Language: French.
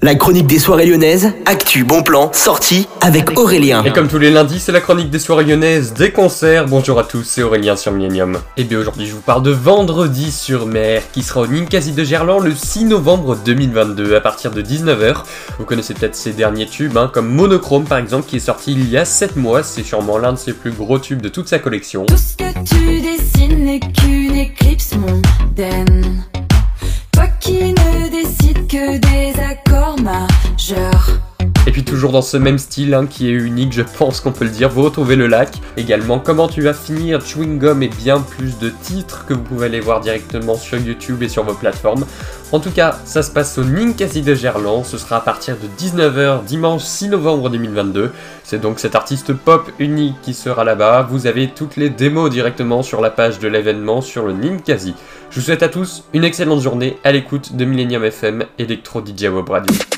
La chronique des soirées lyonnaises, actu, bon plan, sortie avec Aurélien. Et comme tous les lundis, c'est la chronique des soirées lyonnaises, des concerts. Bonjour à tous, c'est Aurélien sur Millennium. Et bien aujourd'hui, je vous parle de Vendredi sur mer, qui sera au Ninkasi de Gerland le 6 novembre 2022 à partir de 19h. Vous connaissez peut-être ses derniers tubes, hein, comme Monochrome par exemple, qui est sorti il y a 7 mois. C'est sûrement l'un de ses plus gros tubes de toute sa collection. Tout ce que tu dessines n'est qu'une éclipse mondaine. Toi qui ne décides que des accords Et puis toujours dans ce même style hein, qui est unique, je pense qu'on peut le dire, vous retrouvez le lac. Également comment tu vas finir, Chewing Gum et bien plus de titres que vous pouvez aller voir directement sur YouTube et sur vos plateformes. En tout cas, ça se passe au Ninkasi de Gerland, ce sera à partir de 19h dimanche 6 novembre 2022. C'est donc cet artiste pop unique qui sera là-bas. Vous avez toutes les démos directement sur la page de l'événement sur le Ninkasi. Je vous souhaite à tous une excellente journée à l'écoute de Millennium FM Electro DJ Web.